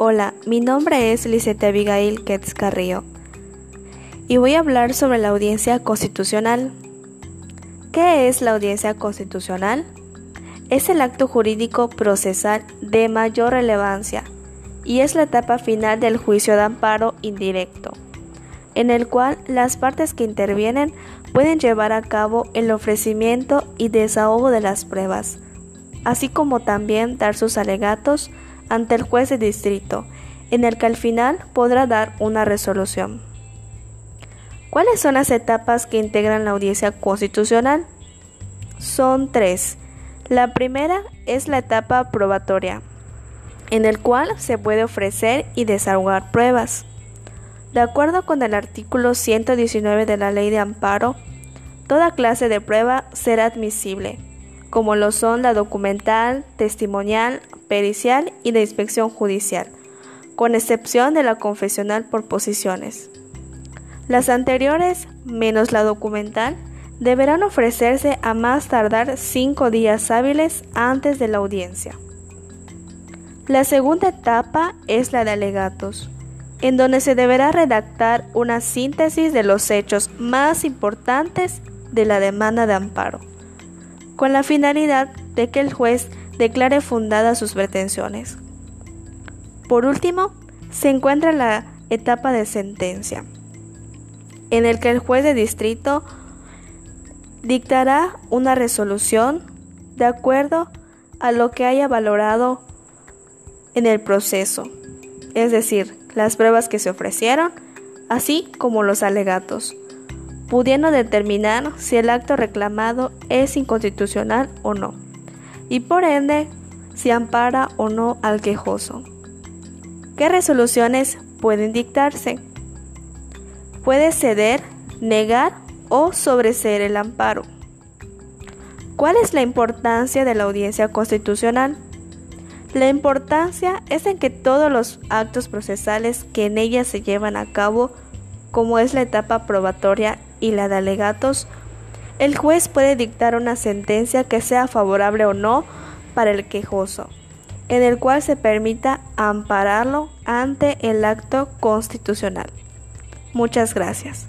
Hola, mi nombre es Lisette Abigail Ketz Carrillo y voy a hablar sobre la audiencia constitucional. ¿Qué es la audiencia constitucional? Es el acto jurídico procesal de mayor relevancia y es la etapa final del juicio de amparo indirecto, en el cual las partes que intervienen pueden llevar a cabo el ofrecimiento y desahogo de las pruebas, así como también dar sus alegatos ante el juez de distrito, en el que al final podrá dar una resolución. ¿Cuáles son las etapas que integran la audiencia constitucional? Son tres. La primera es la etapa probatoria, en el cual se puede ofrecer y desahogar pruebas. De acuerdo con el artículo 119 de la Ley de Amparo, toda clase de prueba será admisible, como lo son la documental, testimonial, pericial y de inspección judicial, con excepción de la confesional por posiciones. Las anteriores, menos la documental, deberán ofrecerse a más tardar cinco días hábiles antes de la audiencia. La segunda etapa es la de alegatos, en donde se deberá redactar una síntesis de los hechos más importantes de la demanda de amparo, con la finalidad de que el juez declare fundadas sus pretensiones. Por último, se encuentra la etapa de sentencia, en el que el juez de distrito dictará una resolución de acuerdo a lo que haya valorado en el proceso, es decir, las pruebas que se ofrecieron, así como los alegatos, pudiendo determinar si el acto reclamado es inconstitucional o no y por ende si ampara o no al quejoso. ¿Qué resoluciones pueden dictarse? Puede ceder, negar o sobreseer el amparo. ¿Cuál es la importancia de la audiencia constitucional? La importancia es en que todos los actos procesales que en ella se llevan a cabo, como es la etapa probatoria y la de alegatos, el juez puede dictar una sentencia que sea favorable o no para el quejoso, en el cual se permita ampararlo ante el acto constitucional. Muchas gracias.